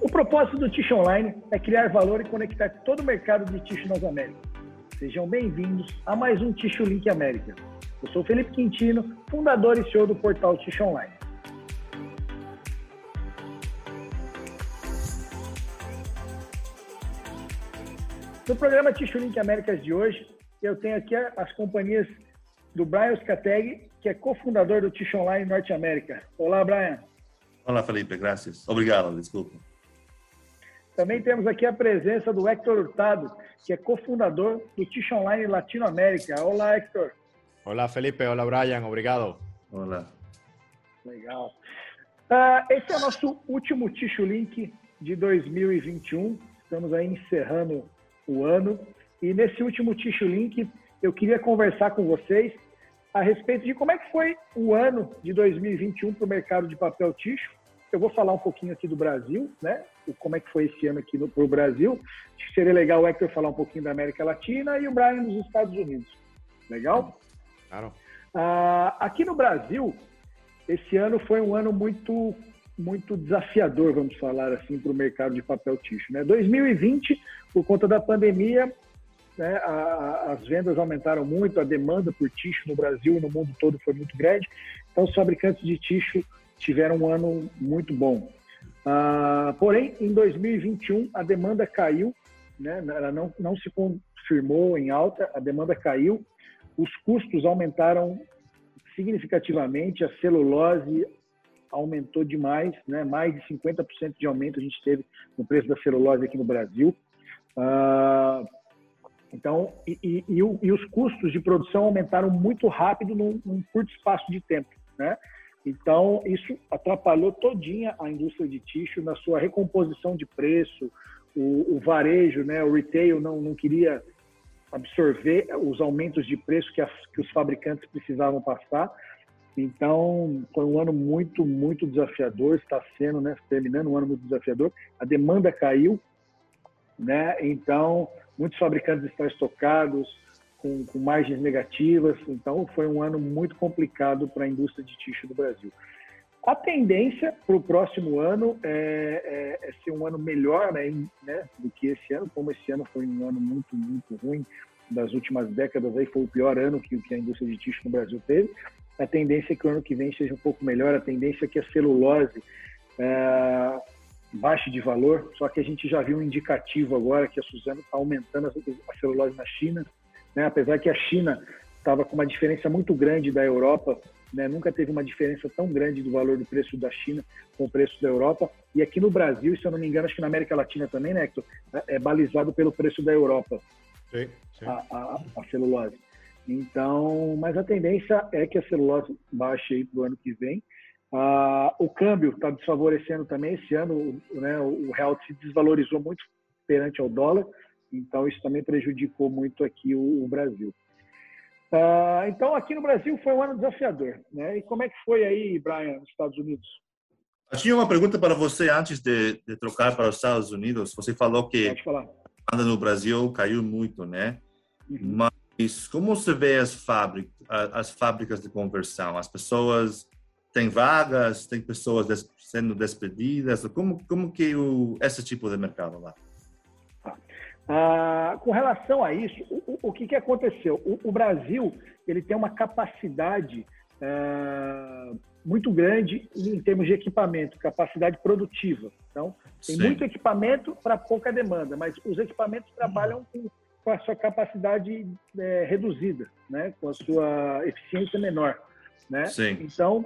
O propósito do Tish Online é criar valor e conectar todo o mercado de Tish nas Américas. Sejam bem-vindos a mais um Tish Link América. Eu sou Felipe Quintino, fundador e CEO do portal Tish Online. No programa Tish Link Américas de hoje, eu tenho aqui as companhias do Brian Scateg, que é cofundador do Tish Online Norte América. Olá, Brian. Olá, Felipe, graças. Obrigado, desculpa. Também temos aqui a presença do Hector Hurtado, que é cofundador do Tish Online Latinoamérica. Olá, Hector. Olá, Felipe. Olá, Brian. Obrigado. Olá. Legal. Uh, esse é o nosso último Ticho Link de 2021. Estamos aí encerrando o ano. E nesse último Ticho Link, eu queria conversar com vocês a respeito de como é que foi o ano de 2021 para o mercado de papel ticho. Eu vou falar um pouquinho aqui do Brasil, né? Como é que foi esse ano aqui para o Brasil. Acho que seria legal o Hector falar um pouquinho da América Latina e o Brian dos Estados Unidos. Legal? Claro. Ah, aqui no Brasil, esse ano foi um ano muito muito desafiador, vamos falar assim, para o mercado de papel ticho. Né? 2020, por conta da pandemia, né, a, a, as vendas aumentaram muito, a demanda por ticho no Brasil e no mundo todo foi muito grande. Então, os fabricantes de ticho tiveram um ano muito bom. Uh, porém, em 2021, a demanda caiu, né, ela não, não se confirmou em alta, a demanda caiu, os custos aumentaram significativamente, a celulose aumentou demais, né, mais de 50% de aumento a gente teve no preço da celulose aqui no Brasil. Uh, então, e, e, e, e, os custos de produção aumentaram muito rápido num, num, curto espaço de tempo, né? Então, isso atrapalhou todinha a indústria de tixo na sua recomposição de preço, o, o varejo, né, o retail não, não queria absorver os aumentos de preço que, as, que os fabricantes precisavam passar. Então, foi um ano muito, muito desafiador, está sendo, né, terminando um ano muito desafiador. A demanda caiu, né? Então, muitos fabricantes estão estocados, com, com margens negativas. Então, foi um ano muito complicado para a indústria de tixo do Brasil. A tendência para o próximo ano é, é, é, ser um ano melhor né, né, do que esse ano, como esse ano foi um ano muito, muito ruim das últimas décadas, aí foi o pior ano que, que a indústria de tixo no Brasil teve. A tendência é que o ano que vem seja um pouco melhor, a tendência é que a celulose é, baixe de valor, só que a gente já viu um indicativo agora que a Suzano está aumentando a celulose na China, né? apesar que a China estava com uma diferença muito grande da Europa, né? nunca teve uma diferença tão grande do valor do preço da China com o preço da Europa, e aqui no Brasil, se eu não me engano, acho que na América Latina também, né, Hector, é balizado pelo preço da Europa, sim, sim. A, a, a celulose. Então, mas a tendência é que a celulose baixe aí para o ano que vem, ah, o câmbio está desfavorecendo também. Esse ano né, o real se desvalorizou muito perante ao dólar, então isso também prejudicou muito aqui o, o Brasil. Ah, então, aqui no Brasil foi um ano desafiador. Né? E como é que foi aí, Brian, nos Estados Unidos? Eu tinha uma pergunta para você antes de, de trocar para os Estados Unidos. Você falou que a demanda no Brasil caiu muito, né? Uhum. Mas como você vê as fábricas, as fábricas de conversão? As pessoas tem vagas, tem pessoas des sendo despedidas? Como, como que o, esse tipo de mercado lá? Ah, com relação a isso, o, o que, que aconteceu? O, o, Brasil ele tem uma capacidade ah, muito grande em termos de equipamento, capacidade produtiva. Então, tem Sim. muito equipamento para pouca demanda, mas os equipamentos trabalham com, com a sua capacidade é, reduzida, né? com a sua eficiência menor. Né? Sim. Então,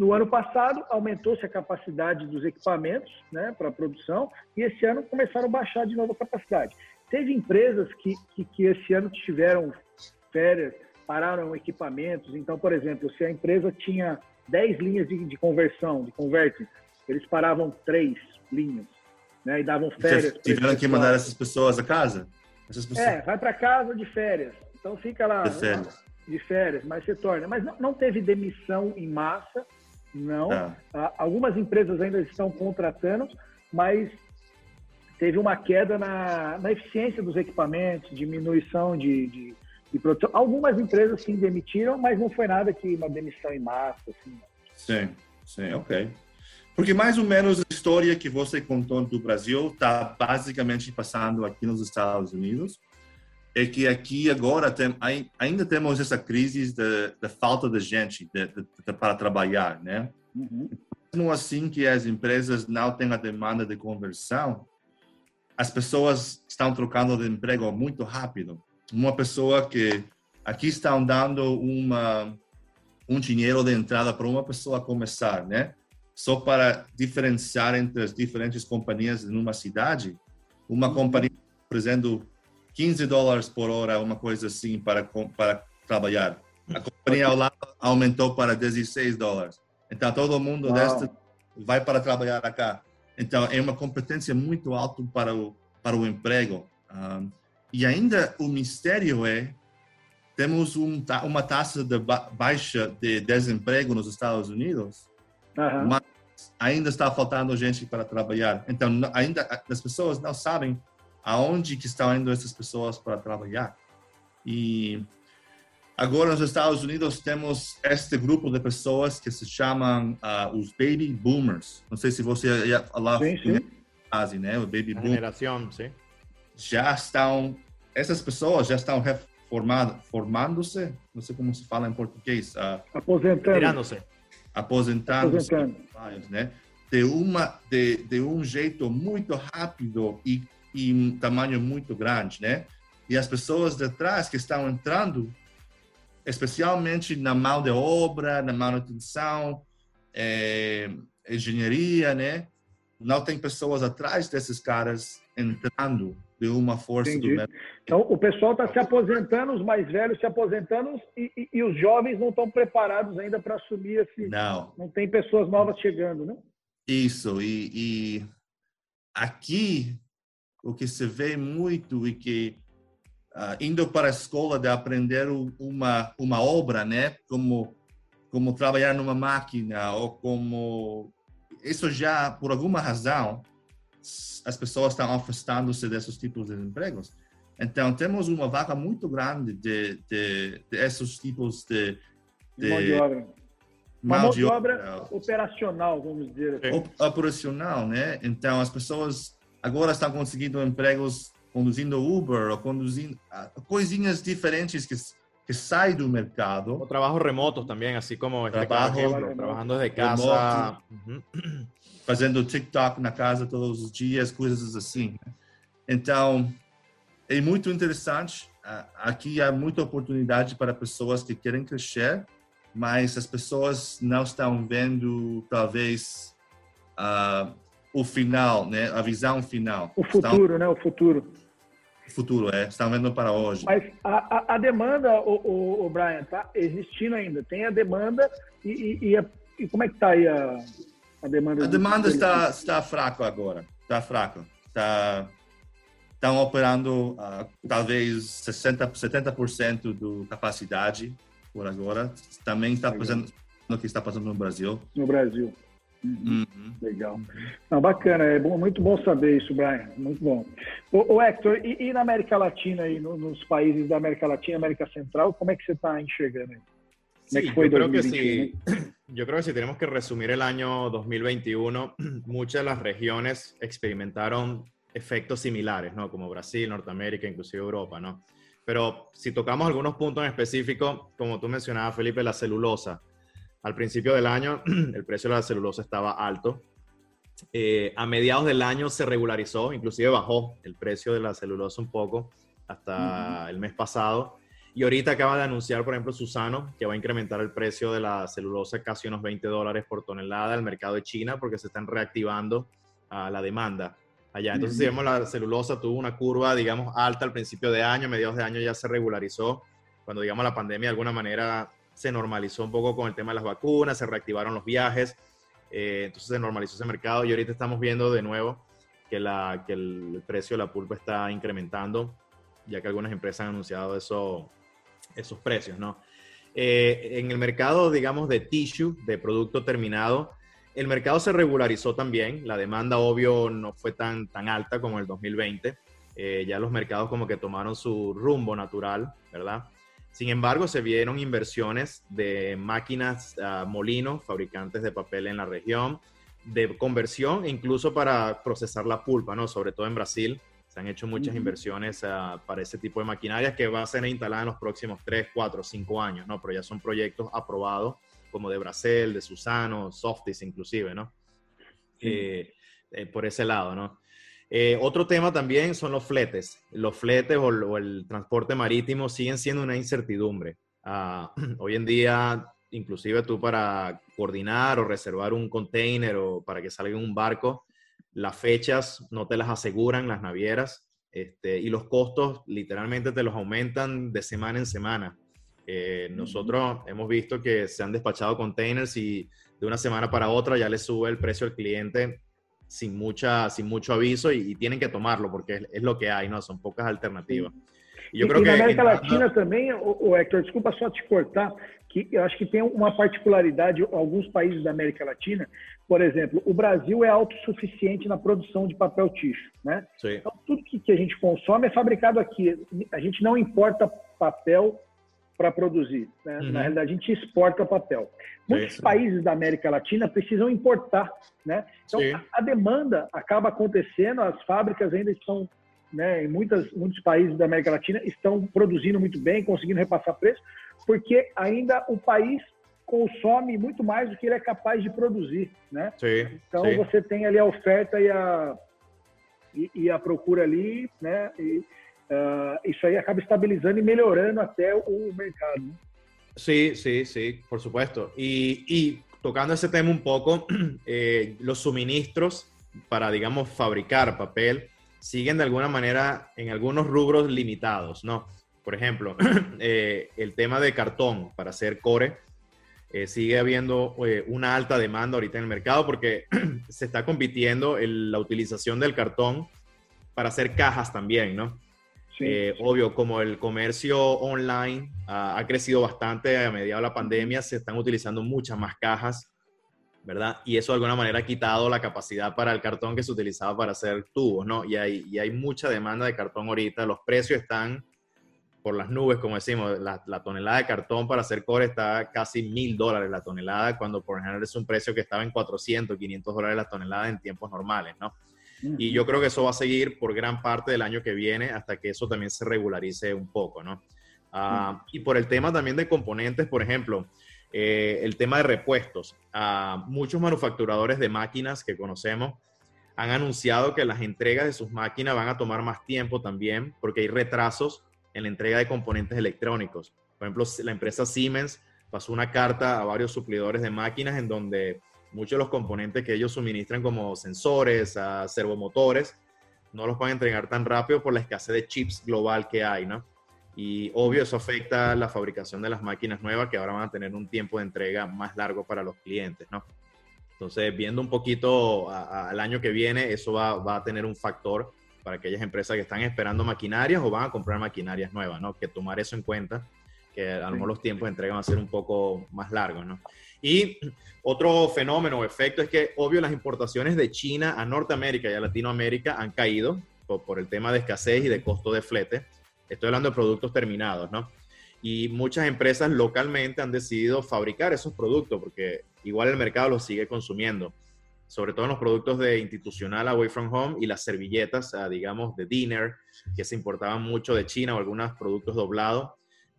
no ano passado, aumentou-se a capacidade dos equipamentos né, para a produção e esse ano começaram a baixar de novo a capacidade. Teve empresas que, que, que esse ano tiveram férias, pararam equipamentos. Então, por exemplo, se a empresa tinha 10 linhas de, de conversão, de converte, eles paravam três linhas né, e davam férias. tiveram que mandar essas pessoas a casa? Pessoas... É, vai para casa de férias. Então fica lá de férias, de férias mas se torna. Mas não, não teve demissão em massa, não. Ah, algumas empresas ainda estão contratando, mas teve uma queda na, na eficiência dos equipamentos, diminuição de, de, de, produção. Algumas empresas sim demitiram, mas não foi nada que uma demissão em massa. Assim. Sim, sim, ok. Porque mais ou menos a história que você contou do Brasil está basicamente passando aqui nos Estados Unidos. É que aqui agora tem, ainda temos essa crise da falta de gente de, de, de, para trabalhar, né? Uhum. Mesmo assim que as empresas não têm a demanda de conversão, as pessoas estão trocando de emprego muito rápido. Uma pessoa que aqui estão dando uma um dinheiro de entrada para uma pessoa começar, né? Só para diferenciar entre as diferentes companhias numa cidade, uma uhum. companhia oferecendo 15 dólares por hora, uma coisa assim, para, para trabalhar. A companhia ao lado aumentou para 16 dólares. Então, todo mundo deste vai para trabalhar cá. Então, é uma competência muito alta para o, para o emprego. Um, e ainda o mistério é temos um, uma taxa de baixa de desemprego nos Estados Unidos, uhum. mas ainda está faltando gente para trabalhar. Então, ainda as pessoas não sabem aonde que estão indo essas pessoas para trabalhar. E agora nos Estados Unidos temos este grupo de pessoas que se chamam uh, os baby boomers. Não sei se você ia falar sim, sim. né? O baby boomers. Geração, sim. Já estão essas pessoas já estão formado, formando-se, não sei como se fala em português. Uh, Aposentando-se. Aposentando-se. Né? De, uma, de, de um jeito muito rápido e, e um tamanho muito grande, né? E as pessoas de trás que estão entrando, especialmente na mão de obra, na manutenção, é, engenharia, né? Não tem pessoas atrás desses caras entrando de uma força Entendi. do. Então, o pessoal está se aposentando, os mais velhos se aposentando e, e, e os jovens não estão preparados ainda para assumir esse. Não. Não tem pessoas novas chegando, né? Isso. E, e aqui, o que se vê muito e que uh, indo para a escola de aprender uma, uma obra, né? Como, como trabalhar numa máquina ou como... Isso já, por alguma razão, as pessoas estão afastando-se desses tipos de empregos. Então, temos uma vaga muito grande de, de, de esses tipos de, de mão de obra. Mão de obra operacional, vamos dizer assim. Operacional, né? Então, as pessoas agora estão conseguindo empregos conduzindo Uber ou conduzindo ah, coisinhas diferentes que que saem do mercado. O trabalho remoto também, assim como trabajo, ejemplo, desde casa. Uhum fazendo TikTok na casa todos os dias, coisas assim. Então, é muito interessante. Aqui há muita oportunidade para pessoas que querem crescer, mas as pessoas não estão vendo, talvez, uh, o final, né? A visão final. O futuro, estão... né? O futuro. O futuro, é. Estão vendo para hoje. Mas a, a, a demanda, o, o, o, Brian, tá existindo ainda. Tem a demanda e, e, e, a, e como é que está aí a, a demanda, a demanda está, está fraca agora. Está fraca. Está, estão operando uh, talvez 60, 70% da capacidade por agora. Também está fazendo o que está fazendo no Brasil. No Brasil. Uhum. Legal. Não, bacana, é bom, muito bom saber isso, Brian. Muito bom. O, o Hector, e, e, na América Latina, aí, no, nos países da América Latina, América Central, como é que você está enxergando aí? Sí, yo creo que sí. Yo creo que si tenemos que resumir el año 2021, muchas de las regiones experimentaron efectos similares, ¿no? Como Brasil, Norteamérica, inclusive Europa, ¿no? Pero si tocamos algunos puntos en específico, como tú mencionabas, Felipe, la celulosa. Al principio del año, el precio de la celulosa estaba alto. Eh, a mediados del año se regularizó, inclusive bajó el precio de la celulosa un poco hasta el mes pasado. Y ahorita acaba de anunciar, por ejemplo, Susano, que va a incrementar el precio de la celulosa casi unos 20 dólares por tonelada al mercado de China porque se están reactivando uh, la demanda allá. Entonces, si vemos la celulosa tuvo una curva, digamos, alta al principio de año, mediados de año ya se regularizó. Cuando, digamos, la pandemia de alguna manera se normalizó un poco con el tema de las vacunas, se reactivaron los viajes, eh, entonces se normalizó ese mercado y ahorita estamos viendo de nuevo que, la, que el precio de la pulpa está incrementando, ya que algunas empresas han anunciado eso esos precios, ¿no? Eh, en el mercado, digamos, de tissue, de producto terminado, el mercado se regularizó también. La demanda, obvio, no fue tan, tan alta como el 2020. Eh, ya los mercados como que tomaron su rumbo natural, ¿verdad? Sin embargo, se vieron inversiones de máquinas uh, molinos, fabricantes de papel en la región, de conversión e incluso para procesar la pulpa, ¿no? Sobre todo en Brasil. Se han hecho muchas inversiones ah, para ese tipo de maquinarias que va a ser instalada en los próximos 3, 4, 5 años, ¿no? Pero ya son proyectos aprobados como de Brasil, de Susano, Softis inclusive, ¿no? Eh, eh, por ese lado, ¿no? Eh, otro tema también son los fletes. Los fletes o, el transporte marítimo siguen siendo una incertidumbre. Ah, hoy en día, inclusive tú para coordinar o reservar un container o para que salga un barco, las fechas no te las aseguran las navieras este, y los costos literalmente te los aumentan de semana en semana. Eh, nosotros hemos visto que se han despachado containers y de una semana para otra ya le sube el precio al cliente sin, mucha, sin mucho aviso y, tienen que tomarlo porque es, lo que hay, ¿no? Son pocas alternativas. E, eu creo que na América Latina também, o, Hector, desculpa só te cortar, que eu acho que tem uma particularidade, alguns países da América Latina, por exemplo, o Brasil é autossuficiente na produção de papel ticho, né? Sim. Então, tudo que, que a gente consome é fabricado aqui. A gente não importa papel para produzir. Né? Uhum. Na realidade, a gente exporta papel. Muitos Isso. países da América Latina precisam importar. Né? Então, a, a, demanda acaba acontecendo, as fábricas ainda estão, né, em muitas, muitos países da América Latina, estão produzindo muito bem, conseguindo repassar preço, porque ainda o país consome muito mais do que ele é capaz de produzir. Né? Sim, então, sim. você tem ali a oferta e a, e, e a procura ali, né? E, uh, isso aí acaba estabilizando e melhorando até o mercado. Sí, sí, sí, por supuesto. Y, tocando ese tema un poco, eh, los suministros para, digamos, fabricar papel siguen de alguna manera en algunos rubros limitados, ¿no? Por ejemplo, eh, el tema de cartón para hacer core, eh, sigue habiendo una alta demanda ahorita en el mercado porque se está compitiendo en la utilización del cartón para hacer cajas también, ¿no? Eh, obvio, como el comercio online ha crecido bastante a mediados de la pandemia, se están utilizando muchas más cajas, ¿verdad? Y eso de alguna manera ha quitado la capacidad para el cartón que se utilizaba para hacer tubos, ¿no? Y hay, mucha demanda de cartón ahorita, los precios están por las nubes, como decimos, la, la tonelada de cartón para hacer core está casi mil dólares la tonelada, cuando por ejemplo es un precio que estaba en 400, 500 dólares la tonelada en tiempos normales, ¿no? Y yo creo que eso va a seguir por gran parte del año que viene hasta que eso también se regularice un poco, ¿no? Ah, y por el tema también de componentes, por ejemplo, eh, el tema de repuestos. Uh, muchos manufacturadores de máquinas que conocemos han anunciado que las entregas de sus máquinas van a tomar más tiempo también porque hay retrasos en la entrega de componentes electrónicos. Por ejemplo, la empresa Siemens pasó una carta a varios suplidores de máquinas en donde muchos de los componentes que ellos suministran como sensores, servomotores, no los pueden entregar tan rápido por la escasez de chips global que hay, ¿no? Y obvio eso afecta la fabricación de las máquinas nuevas que ahora van a tener un tiempo de entrega más largo para los clientes, ¿no? Entonces, viendo un poquito al año que viene, eso va, va, a tener un factor para aquellas empresas que están esperando maquinarias o van a comprar maquinarias nuevas, ¿no? Que tomar eso en cuenta, que a lo mejor los tiempos de entrega van a ser un poco más largos, ¿no? Y otro fenómeno o efecto es que, obvio, las importaciones de China a Norteamérica y a Latinoamérica han caído por, el tema de escasez y de costo de flete. Estoy hablando de productos terminados, ¿no? Y muchas empresas localmente han decidido fabricar esos productos porque igual el mercado los sigue consumiendo, sobre todo en los productos de institucional away from home y las servilletas, digamos, de dinner, que se importaban mucho de China o algunos productos doblados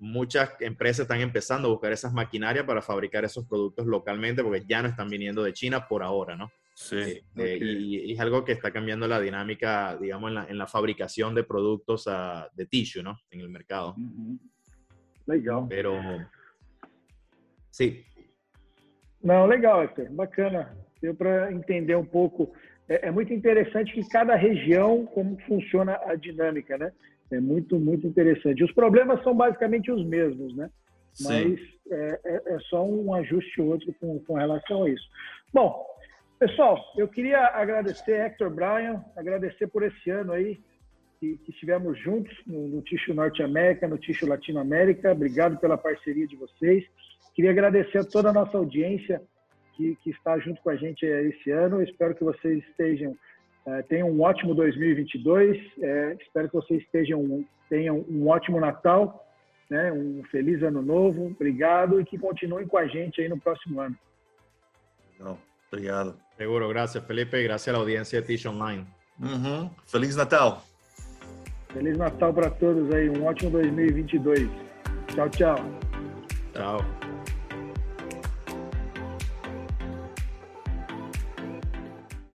muchas empresas están empezando a buscar esas maquinarias para fabricar esos productos localmente porque ya no están viniendo de China por ahora, ¿no? Sí. Eh, eh, y, es algo que está cambiando la dinámica, digamos, en la, en la fabricación de productos uh, de tissue, ¿no? En el mercado. Legal. Pero, sí. Não, legal, Hector. Bacana. Deu para entender um pouco. É, é muito interessante que cada região, como funciona a dinâmica, né? É muito, muito interessante. Os problemas são basicamente os mesmos, né? Mas é, é, é, só um ajuste outro com, com relação a isso. Bom, pessoal, eu queria agradecer Hector Bryan, agradecer por esse ano aí que, que estivemos juntos no, no Ticho Norte América, no Ticho Latinoamérica. Obrigado pela parceria de vocês. Queria agradecer a toda a nossa audiência que, que está junto com a gente esse ano. espero que vocês estejam é, tenham um ótimo 2022. É, espero que vocês estejam, tenham um ótimo Natal, né? um feliz ano novo. Obrigado e que continuem com a gente aí no próximo ano. Não. Obrigado. Seguro, gracias Felipe y gracias a la audiencia de Tish Online. Uhum. Feliz Natal. Feliz Natal para todos aí, um ótimo 2022. Tchau, tchau. Tchau.